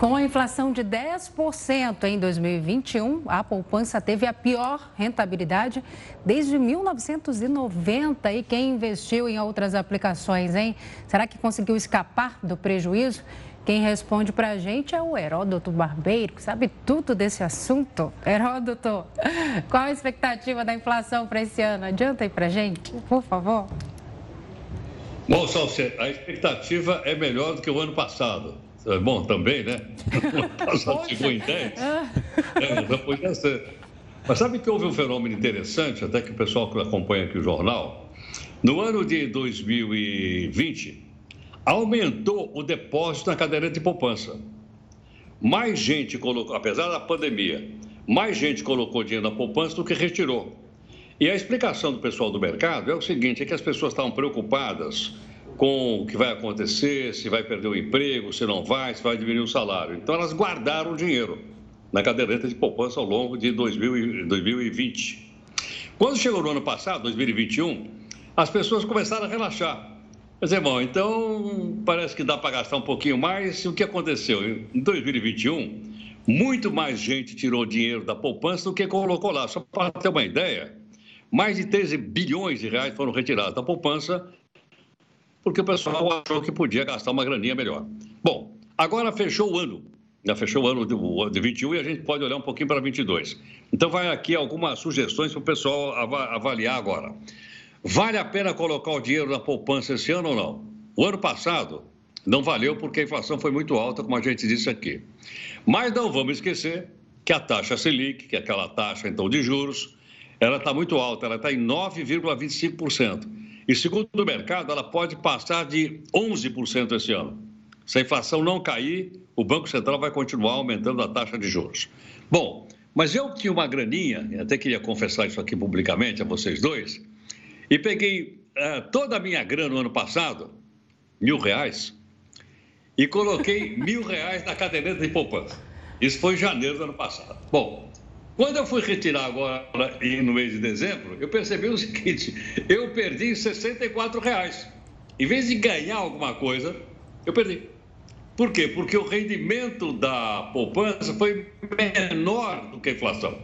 Com a inflação de 10% em 2021, a poupança teve a pior rentabilidade desde 1990. E quem investiu em outras aplicações, hein? Será que conseguiu escapar do prejuízo? Quem responde para a gente é o Heródoto Barbeiro, que sabe tudo desse assunto. Heródoto, qual a expectativa da inflação para esse ano? Adianta aí para a gente, por favor. Bom, Salce, a expectativa é melhor do que o ano passado. É bom, também, né? Passado chegou em 10. É, já podia ser. Mas sabe que houve um fenômeno interessante, até que o pessoal que acompanha aqui o jornal. No ano de 2020, aumentou o depósito na caderneta de poupança. Mais gente colocou, apesar da pandemia, mais gente colocou dinheiro na poupança do que retirou. E a explicação do pessoal do mercado é o seguinte: é que as pessoas estavam preocupadas com o que vai acontecer, se vai perder o emprego, se não vai, se vai diminuir o salário. Então, elas guardaram o dinheiro na caderneta de poupança ao longo de 2020. Quando chegou no ano passado, 2021, as pessoas começaram a relaxar. Mas, irmão, então parece que dá para gastar um pouquinho mais. O que aconteceu? Em 2021, muito mais gente tirou dinheiro da poupança do que colocou lá. Só para ter uma ideia, mais de 13 bilhões de reais foram retirados da poupança porque o pessoal achou que podia gastar uma graninha melhor. Bom, agora fechou o ano. Já fechou o ano de, de 21 e a gente pode olhar um pouquinho para 22. Então, vai aqui algumas sugestões para o pessoal avaliar agora. Vale a pena colocar o dinheiro na poupança esse ano ou não? O ano passado não valeu porque a inflação foi muito alta, como a gente disse aqui. Mas não vamos esquecer que a taxa Selic, que é aquela taxa então de juros, ela está muito alta, ela está em 9,25%. E segundo o mercado, ela pode passar de 11% esse ano. Se a inflação não cair, o Banco Central vai continuar aumentando a taxa de juros. Bom, mas eu tinha uma graninha, até queria confessar isso aqui publicamente a vocês dois, e peguei uh, toda a minha grana no ano passado, mil reais, e coloquei mil reais na caderneta de poupança. Isso foi em janeiro do ano passado. Bom, quando eu fui retirar agora no mês de dezembro, eu percebi o seguinte: eu perdi 64 reais. Em vez de ganhar alguma coisa, Eu perdi. Por quê? Porque o rendimento da poupança foi menor do que a inflação.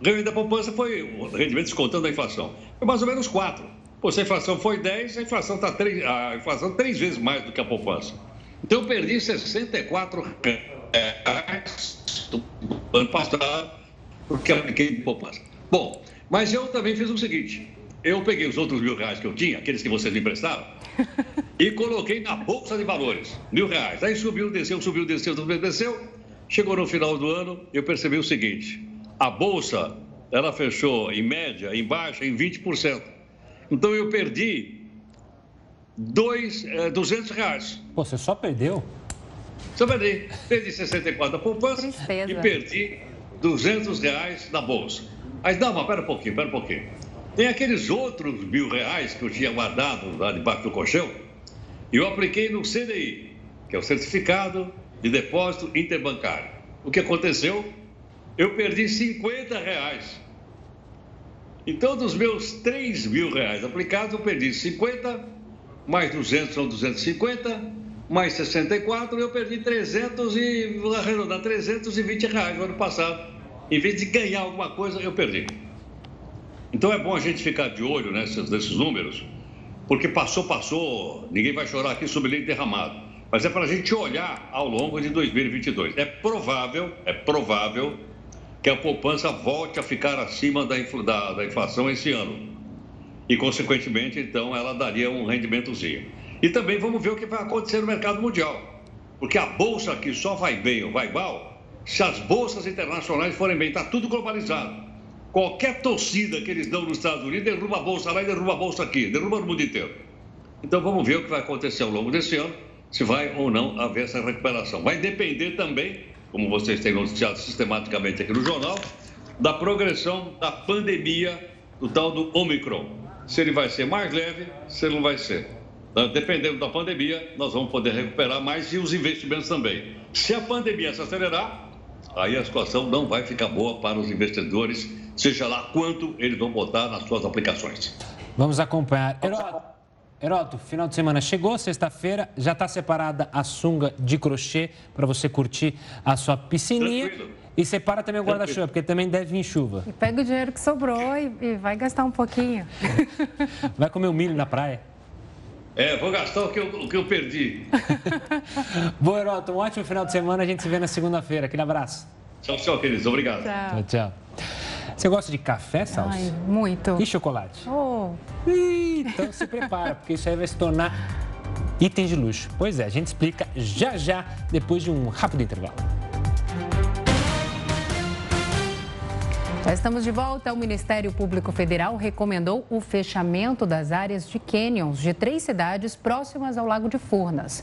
O rendimento da poupança foi o rendimento descontando a inflação. Foi mais ou menos 4. Pô, se a inflação foi 10, a inflação está três, a inflação três vezes mais do que a poupança. Então eu perdi 64 reais do ano passado porque apliquei de poupança. Bom, mas eu também fiz o seguinte: eu peguei os outros mil reais que eu tinha, aqueles que vocês me emprestaram, e coloquei na bolsa de valores, mil reais. Aí subiu, desceu, subiu, desceu, subiu, desceu. Chegou no final do ano, eu percebi o seguinte: a bolsa ela fechou em média, em baixa, em 20%. Então eu perdi dois, é, 200 reais. Pô, você só perdeu? Só perdi. Perdi 64 da poupança e perdi 200 reais na bolsa. Aí, não, mas pera um pouquinho, pera um pouquinho. Tem aqueles outros mil reais que eu tinha guardado lá debaixo do colchão e eu apliquei no CDI, que é o Certificado de Depósito Interbancário. O que aconteceu? Eu perdi 50 reais. Então, dos meus 3 mil reais aplicados, eu perdi 50, mais 200 são 250, mais 64, eu perdi 300 e, vou arredondar, 320 reais no ano passado. Em vez de ganhar alguma coisa, eu perdi. Então é bom a gente ficar de olho nesses, nesses números, porque passou, passou, ninguém vai chorar aqui sobre leite derramado. Mas é para a gente olhar ao longo de 2022. É provável, é provável que a poupança volte a ficar acima da, da, da inflação esse ano. E, consequentemente, então, ela daria um rendimentozinho. E também vamos ver o que vai acontecer no mercado mundial. Porque a bolsa aqui só vai bem ou vai mal se as bolsas internacionais forem bem. Está tudo globalizado. Qualquer torcida que eles dão nos Estados Unidos derruba a bolsa lá e derruba a bolsa aqui, derruba no mundo inteiro. Então vamos ver o que vai acontecer ao longo desse ano, se vai ou não haver essa recuperação. Vai depender também, como vocês têm noticiado sistematicamente aqui no jornal, da progressão da pandemia do tal do Omicron. Se ele vai ser mais leve, se ele não vai ser. Então, dependendo da pandemia, nós vamos poder recuperar mais e os investimentos também. Se a pandemia se acelerar, aí a situação não vai ficar boa para os investidores seja lá quanto eles vão botar nas suas aplicações. Vamos acompanhar. Heroto, Heroto final de semana chegou, sexta-feira, já está separada a sunga de crochê para você curtir a sua piscininha. Tranquilo. E separa também o guarda-chuva, porque também deve vir chuva. E pega o dinheiro que sobrou e, e vai gastar um pouquinho. vai comer o um milho na praia. É, vou gastar o que eu, o que eu perdi. Boa, Heroto, um ótimo final de semana. A gente se vê na segunda-feira. Aquele abraço. Tchau, tchau, queridos. Obrigado. Tchau, tchau. Você gosta de café, Salso? Ai, muito. E chocolate? Oh. Ih, então se prepara, porque isso aí vai se tornar item de luxo. Pois é, a gente explica já já, depois de um rápido intervalo. Já estamos de volta. O Ministério Público Federal recomendou o fechamento das áreas de canyons de três cidades próximas ao Lago de Furnas.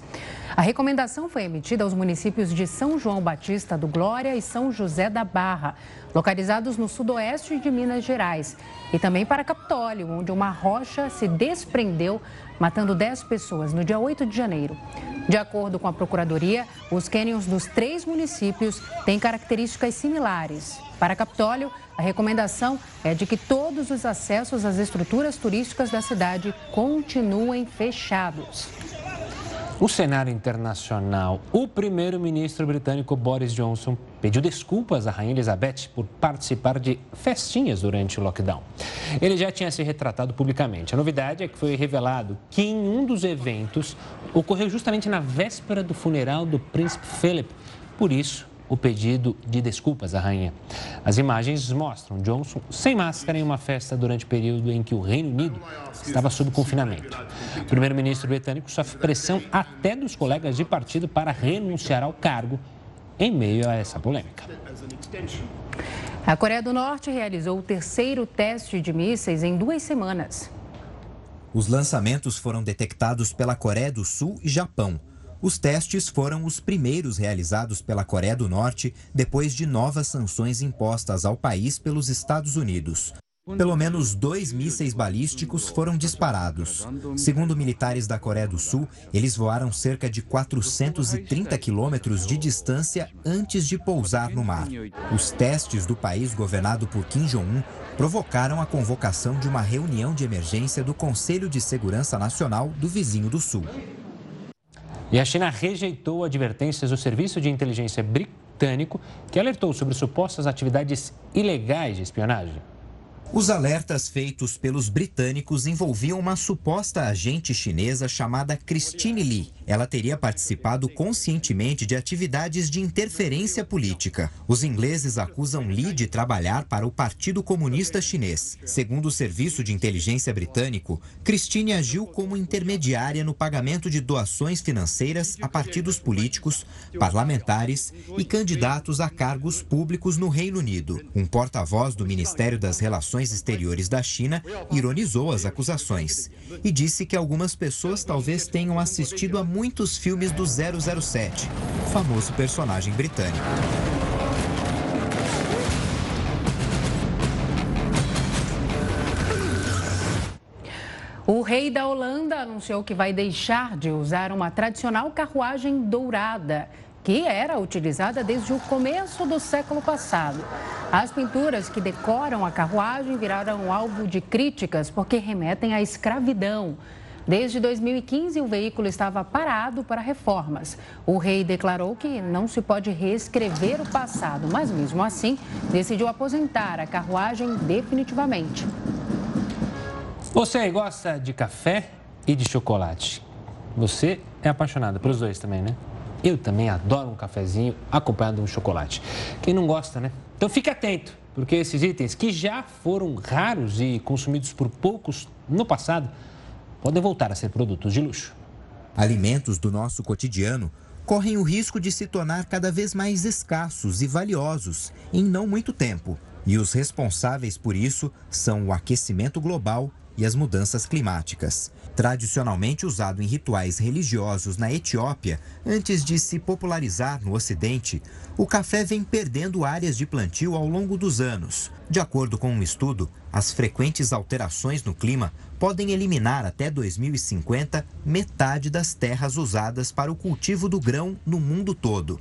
A recomendação foi emitida aos municípios de São João Batista do Glória e São José da Barra, localizados no sudoeste de Minas Gerais, e também para Capitólio, onde uma rocha se desprendeu, matando 10 pessoas no dia 8 de janeiro. De acordo com a Procuradoria, os cânions dos três municípios têm características similares. Para Capitólio, a recomendação é de que todos os acessos às estruturas turísticas da cidade continuem fechados. O cenário internacional. O primeiro-ministro britânico Boris Johnson pediu desculpas à Rainha Elizabeth por participar de festinhas durante o lockdown. Ele já tinha se retratado publicamente. A novidade é que foi revelado que em um dos eventos ocorreu justamente na véspera do funeral do príncipe Philip. Por isso, o pedido de desculpas à rainha. As imagens mostram Johnson sem máscara em uma festa durante o período em que o Reino Unido estava sob confinamento. O primeiro-ministro britânico sofre pressão até dos colegas de partido para renunciar ao cargo em meio a essa polêmica. A Coreia do Norte realizou o terceiro teste de mísseis em duas semanas. Os lançamentos foram detectados pela Coreia do Sul e Japão. Os testes foram os primeiros realizados pela Coreia do Norte depois de novas sanções impostas ao país pelos Estados Unidos. Pelo menos dois mísseis balísticos foram disparados. Segundo militares da Coreia do Sul, eles voaram cerca de 430 quilômetros de distância antes de pousar no mar. Os testes do país governado por Kim Jong-un provocaram a convocação de uma reunião de emergência do Conselho de Segurança Nacional do vizinho do Sul. E a China rejeitou advertências do Serviço de Inteligência Britânico, que alertou sobre supostas atividades ilegais de espionagem. Os alertas feitos pelos britânicos envolviam uma suposta agente chinesa chamada Christine Lee. Ela teria participado conscientemente de atividades de interferência política. Os ingleses acusam Lee de trabalhar para o Partido Comunista Chinês. Segundo o Serviço de Inteligência Britânico, Christine agiu como intermediária no pagamento de doações financeiras a partidos políticos, parlamentares e candidatos a cargos públicos no Reino Unido. Um porta-voz do Ministério das Relações Exteriores da China ironizou as acusações e disse que algumas pessoas talvez tenham assistido a muitos filmes do 007, o famoso personagem britânico. O rei da Holanda anunciou que vai deixar de usar uma tradicional carruagem dourada que era utilizada desde o começo do século passado. As pinturas que decoram a carruagem viraram alvo de críticas porque remetem à escravidão. Desde 2015, o veículo estava parado para reformas. O rei declarou que não se pode reescrever o passado, mas mesmo assim decidiu aposentar a carruagem definitivamente. Você gosta de café e de chocolate? Você é apaixonada pelos dois também, né? Eu também adoro um cafezinho acompanhado de um chocolate. Quem não gosta, né? Então fique atento, porque esses itens que já foram raros e consumidos por poucos no passado podem voltar a ser produtos de luxo. Alimentos do nosso cotidiano correm o risco de se tornar cada vez mais escassos e valiosos em não muito tempo. E os responsáveis por isso são o aquecimento global e as mudanças climáticas. Tradicionalmente usado em rituais religiosos na Etiópia, antes de se popularizar no Ocidente, o café vem perdendo áreas de plantio ao longo dos anos. De acordo com um estudo, as frequentes alterações no clima podem eliminar até 2050 metade das terras usadas para o cultivo do grão no mundo todo.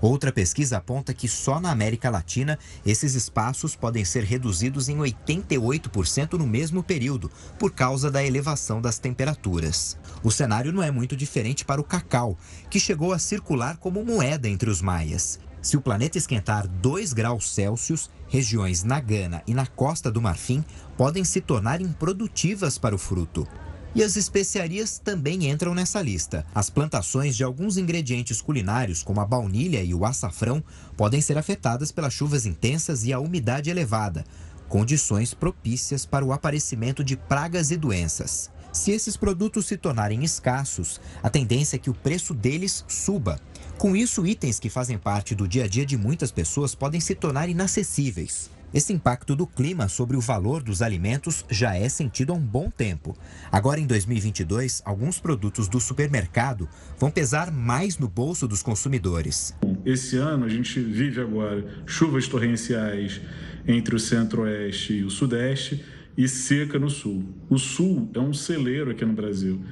Outra pesquisa aponta que só na América Latina esses espaços podem ser reduzidos em 88% no mesmo período, por causa da elevação das temperaturas. O cenário não é muito diferente para o cacau, que chegou a circular como moeda entre os maias. Se o planeta esquentar 2 graus Celsius, regiões na Gana e na Costa do Marfim podem se tornar improdutivas para o fruto. E as especiarias também entram nessa lista. As plantações de alguns ingredientes culinários, como a baunilha e o açafrão, podem ser afetadas pelas chuvas intensas e a umidade elevada, condições propícias para o aparecimento de pragas e doenças. Se esses produtos se tornarem escassos, a tendência é que o preço deles suba. Com isso, itens que fazem parte do dia a dia de muitas pessoas podem se tornar inacessíveis. Esse impacto do clima sobre o valor dos alimentos já é sentido há um bom tempo. Agora, em 2022, alguns produtos do supermercado vão pesar mais no bolso dos consumidores. Esse ano, a gente vive agora chuvas torrenciais entre o centro-oeste e o sudeste e seca no sul. O sul é um celeiro aqui no Brasil.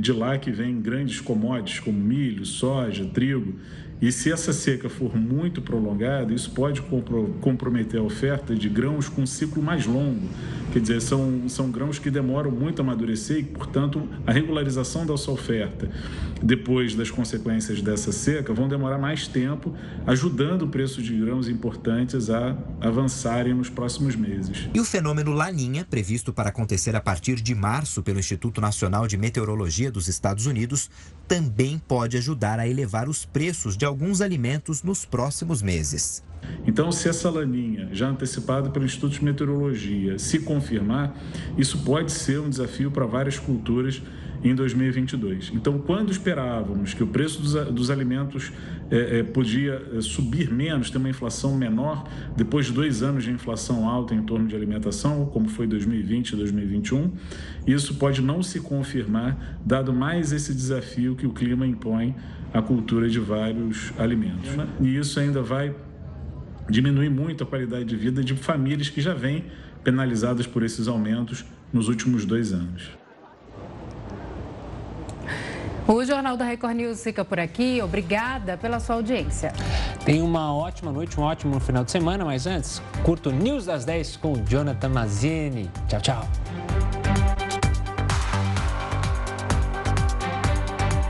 De lá que vem grandes commodities como milho, soja, trigo. E se essa seca for muito prolongada, isso pode comprometer a oferta de grãos com ciclo mais longo. Quer dizer, são, são grãos que demoram muito a amadurecer e, portanto, a regularização dessa oferta, depois das consequências dessa seca, vão demorar mais tempo, ajudando o preço de grãos importantes a avançarem nos próximos meses. E o fenômeno Laninha, previsto para acontecer a partir de março pelo Instituto Nacional de Meteorologia dos Estados Unidos, também pode ajudar a elevar os preços de alguns alimentos nos próximos meses. Então, se essa laninha, já antecipada pelo Instituto de Meteorologia, se confirmar, isso pode ser um desafio para várias culturas em 2022. Então, quando esperávamos que o preço dos, dos alimentos é, podia é, subir menos, ter uma inflação menor, depois de dois anos de inflação alta em torno de alimentação, como foi 2020 e 2021, isso pode não se confirmar, dado mais esse desafio que o clima impõe à cultura de vários alimentos. E isso ainda vai diminuir muito a qualidade de vida de famílias que já vêm penalizadas por esses aumentos nos últimos dois anos. O Jornal da Record News fica por aqui. Obrigada pela sua audiência. Tenha uma ótima noite, um ótimo final de semana, mas antes, curto News das 10 com o Jonathan Mazini. Tchau, tchau.